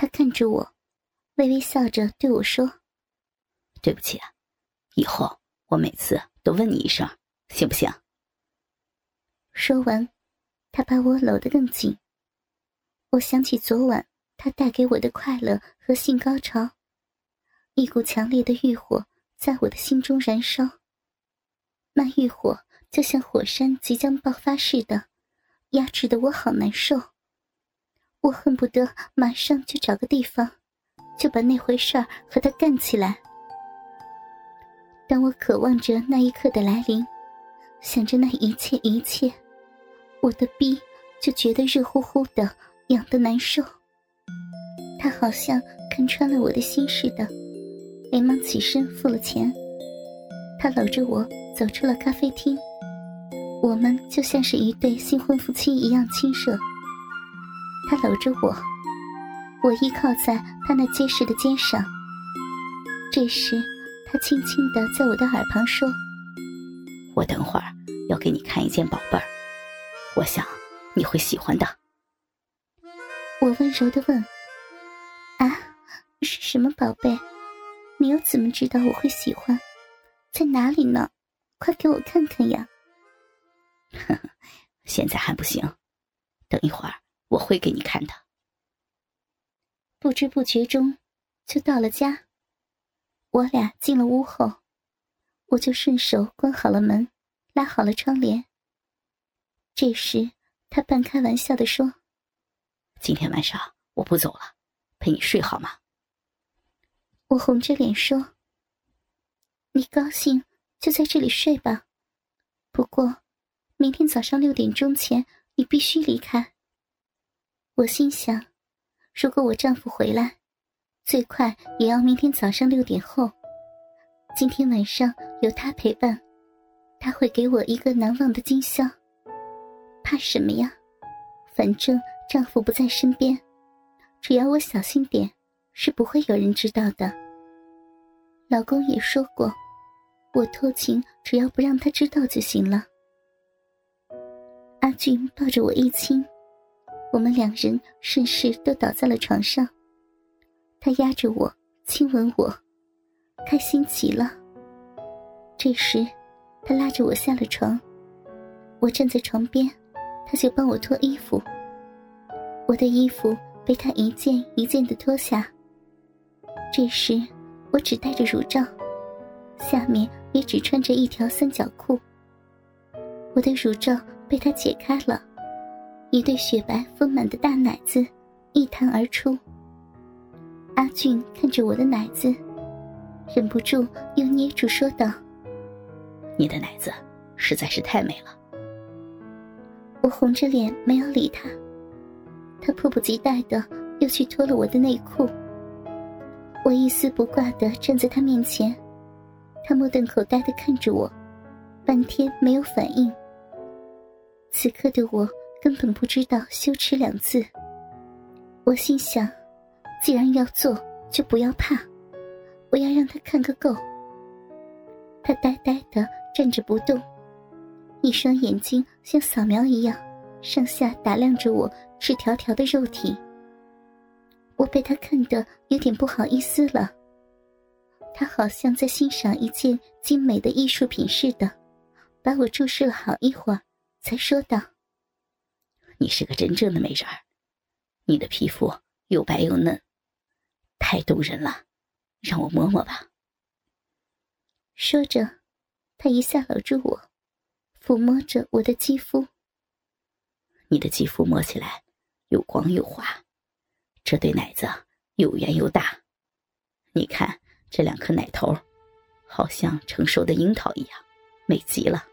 他看着我，微微笑着对我说：“对不起啊，以后我每次都问你一声，行不行？”说完，他把我搂得更紧。我想起昨晚他带给我的快乐和性高潮，一股强烈的欲火在我的心中燃烧。那欲火就像火山即将爆发似的，压制的我好难受。我恨不得马上就找个地方，就把那回事儿和他干起来。当我渴望着那一刻的来临，想着那一切一切，我的逼就觉得热乎乎的。痒的难受，他好像看穿了我的心似的，连忙起身付了钱。他搂着我走出了咖啡厅，我们就像是一对新婚夫妻一样亲热。他搂着我，我依靠在他那结实的肩上。这时，他轻轻的在我的耳旁说：“我等会儿要给你看一件宝贝儿，我想你会喜欢的。”我温柔的问：“啊，是什么宝贝？你又怎么知道我会喜欢？在哪里呢？快给我看看呀！”现在还不行，等一会儿我会给你看的。不知不觉中，就到了家。我俩进了屋后，我就顺手关好了门，拉好了窗帘。这时，他半开玩笑的说。今天晚上我不走了，陪你睡好吗？我红着脸说：“你高兴就在这里睡吧，不过明天早上六点钟前你必须离开。”我心想，如果我丈夫回来，最快也要明天早上六点后。今天晚上有他陪伴，他会给我一个难忘的今宵。怕什么呀？反正……丈夫不在身边，只要我小心点，是不会有人知道的。老公也说过，我偷情只要不让他知道就行了。阿俊抱着我一亲，我们两人顺势都倒在了床上。他压着我，亲吻我，开心极了。这时，他拉着我下了床，我站在床边，他就帮我脱衣服。我的衣服被他一件一件的脱下。这时，我只戴着乳罩，下面也只穿着一条三角裤。我的乳罩被他解开了，一对雪白丰满的大奶子一弹而出。阿俊看着我的奶子，忍不住又捏住说道：“你的奶子实在是太美了。”我红着脸没有理他。他迫不及待的又去脱了我的内裤。我一丝不挂的站在他面前，他目瞪口呆的看着我，半天没有反应。此刻的我根本不知道羞耻两字。我心想，既然要做，就不要怕，我要让他看个够。他呆呆的站着不动，一双眼睛像扫描一样。上下打量着我赤条条的肉体，我被他看得有点不好意思了。他好像在欣赏一件精美的艺术品似的，把我注视了好一会儿，才说道：“你是个真正的美人儿，你的皮肤又白又嫩，太动人了，让我摸摸吧。”说着，他一下搂住我，抚摸着我的肌肤。你的肌肤摸起来又光又滑，这对奶子又圆又大，你看这两颗奶头，好像成熟的樱桃一样，美极了。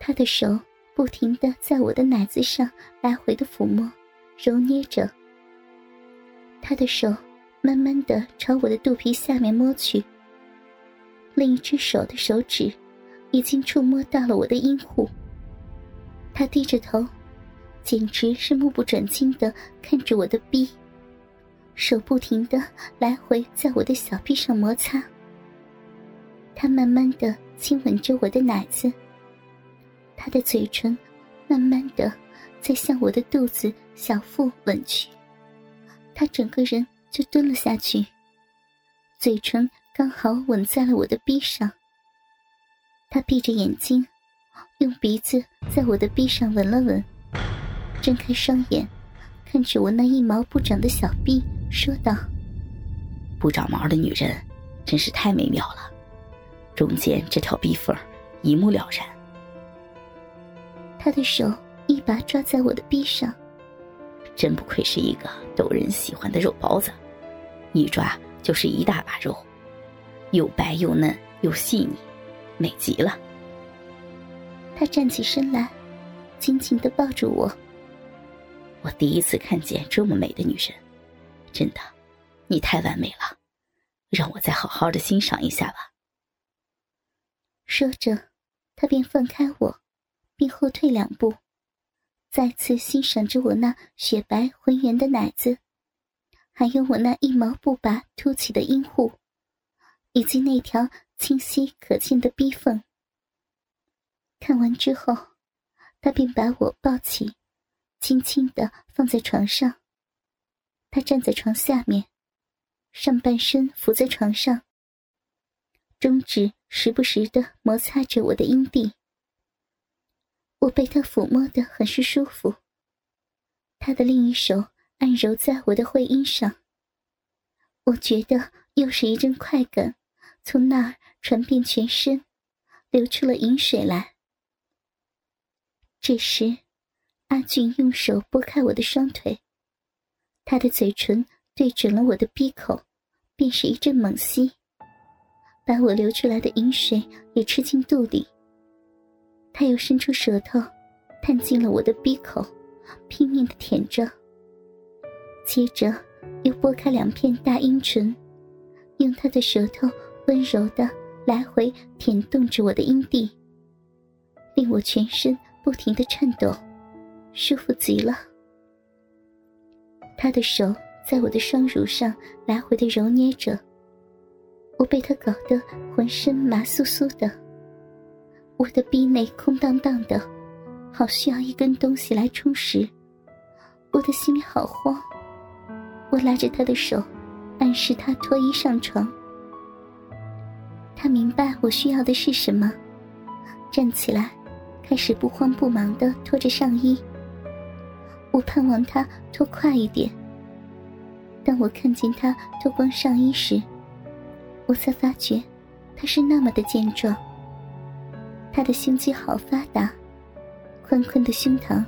他的手不停的在我的奶子上来回的抚摸、揉捏着，他的手慢慢的朝我的肚皮下面摸去，另一只手的手指已经触摸到了我的阴户。他低着头，简直是目不转睛的看着我的逼，手不停的来回在我的小臂上摩擦。他慢慢的亲吻着我的奶子，他的嘴唇慢慢的在向我的肚子、小腹吻去。他整个人就蹲了下去，嘴唇刚好吻在了我的臂上。他闭着眼睛，用鼻子在我的臂上闻了闻，睁开双眼，看着我那一毛不长的小臂，说道：“不长毛的女人，真是太美妙了。中间这条臂缝，一目了然。”他的手一把抓在我的臂上。真不愧是一个逗人喜欢的肉包子，一抓就是一大把肉，又白又嫩又细腻，美极了。他站起身来，紧紧的抱住我。我第一次看见这么美的女人，真的，你太完美了，让我再好好的欣赏一下吧。说着，他便放开我，并后退两步。再次欣赏着我那雪白浑圆的奶子，还有我那一毛不拔凸起的阴户，以及那条清晰可见的逼缝。看完之后，他便把我抱起，轻轻的放在床上。他站在床下面，上半身伏在床上，中指时不时的摩擦着我的阴蒂。我被他抚摸的很是舒服，他的另一手按揉在我的会阴上，我觉得又是一阵快感从那儿传遍全身，流出了饮水来。这时，阿俊用手拨开我的双腿，他的嘴唇对准了我的鼻口，便是一阵猛吸，把我流出来的饮水也吃进肚里。他又伸出舌头，探进了我的鼻口，拼命的舔着。接着，又拨开两片大阴唇，用他的舌头温柔的来回舔动着我的阴蒂，令我全身不停的颤抖，舒服极了。他的手在我的双乳上来回的揉捏着，我被他搞得浑身麻酥酥的。我的臂内空荡荡的，好需要一根东西来充实。我的心里好慌。我拉着他的手，暗示他脱衣上床。他明白我需要的是什么，站起来，开始不慌不忙的脱着上衣。我盼望他脱快一点。当我看见他脱光上衣时，我才发觉他是那么的健壮。他的胸肌好发达，宽宽的胸膛，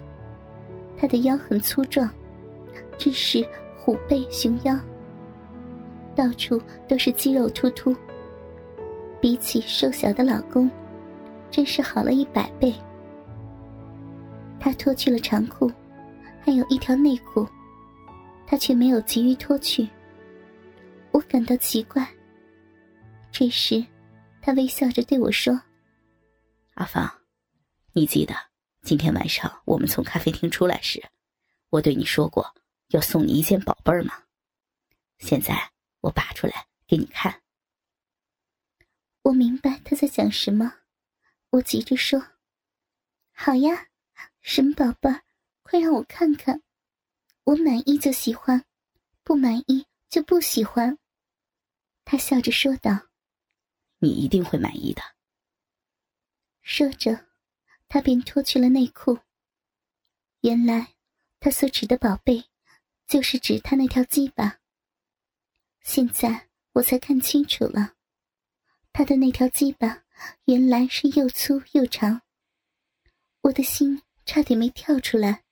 他的腰很粗壮，真是虎背熊腰。到处都是肌肉突突，比起瘦小的老公，真是好了一百倍。他脱去了长裤，还有一条内裤，他却没有急于脱去。我感到奇怪。这时，他微笑着对我说。阿芳，你记得今天晚上我们从咖啡厅出来时，我对你说过要送你一件宝贝儿吗？现在我拔出来给你看。我明白他在讲什么，我急着说：“好呀，什么宝贝儿？快让我看看，我满意就喜欢，不满意就不喜欢。”他笑着说道：“你一定会满意的。”说着，他便脱去了内裤。原来，他所指的宝贝，就是指他那条鸡巴。现在我才看清楚了，他的那条鸡巴原来是又粗又长。我的心差点没跳出来。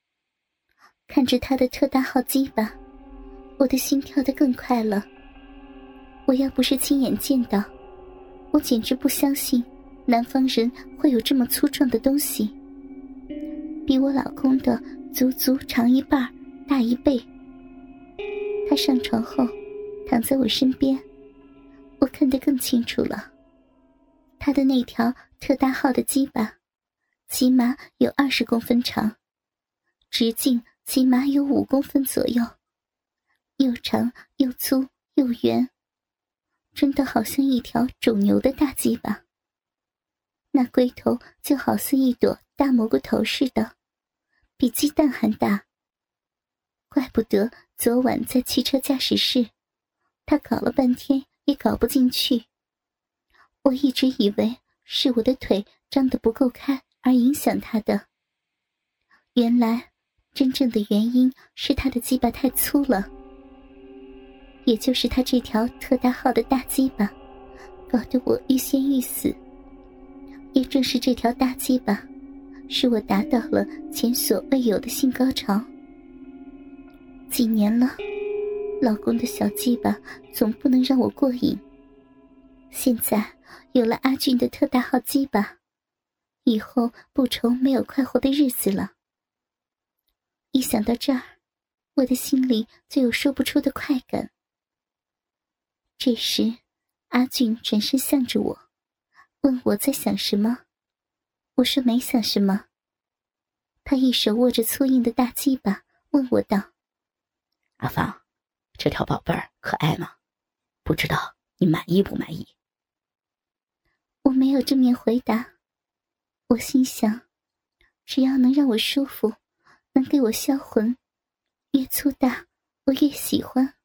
看着他的特大号鸡巴，我的心跳得更快了。我要不是亲眼见到，我简直不相信。南方人会有这么粗壮的东西，比我老公的足足长一半，大一倍。他上床后，躺在我身边，我看得更清楚了。他的那条特大号的鸡巴，起码有二十公分长，直径起码有五公分左右，又长又粗又圆，真的好像一条肿牛的大鸡巴。那龟头就好似一朵大蘑菇头似的，比鸡蛋还大。怪不得昨晚在汽车驾驶室，他搞了半天也搞不进去。我一直以为是我的腿张得不够开而影响他的，原来真正的原因是他的鸡巴太粗了。也就是他这条特大号的大鸡巴，搞得我欲仙欲死。也正是这条大鸡巴，使我达到了前所未有的性高潮。几年了，老公的小鸡巴总不能让我过瘾。现在有了阿俊的特大号鸡巴，以后不愁没有快活的日子了。一想到这儿，我的心里就有说不出的快感。这时，阿俊转身向着我，问我在想什么。我说没想什么。他一手握着粗硬的大鸡巴，问我道：“阿芳，这条宝贝儿可爱吗？不知道你满意不满意？”我没有正面回答。我心想，只要能让我舒服，能给我销魂，越粗大我越喜欢。